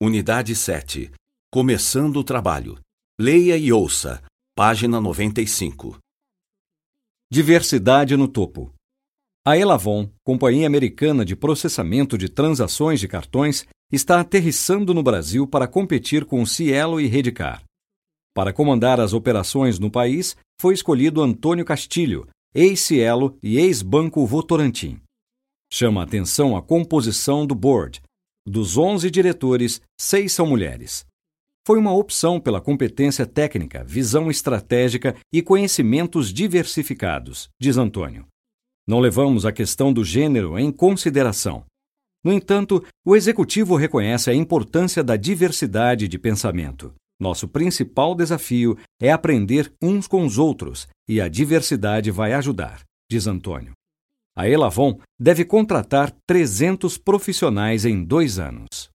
Unidade 7. Começando o trabalho. Leia e ouça. Página 95. Diversidade no topo. A Elavon, companhia americana de processamento de transações de cartões, está aterrissando no Brasil para competir com Cielo e Redcar. Para comandar as operações no país, foi escolhido Antônio Castilho, ex-Cielo e ex-Banco Votorantim. Chama atenção a composição do board, dos 11 diretores, seis são mulheres. Foi uma opção pela competência técnica, visão estratégica e conhecimentos diversificados, diz Antônio. Não levamos a questão do gênero em consideração. No entanto, o executivo reconhece a importância da diversidade de pensamento. Nosso principal desafio é aprender uns com os outros e a diversidade vai ajudar, diz Antônio. A Elavon deve contratar 300 profissionais em dois anos.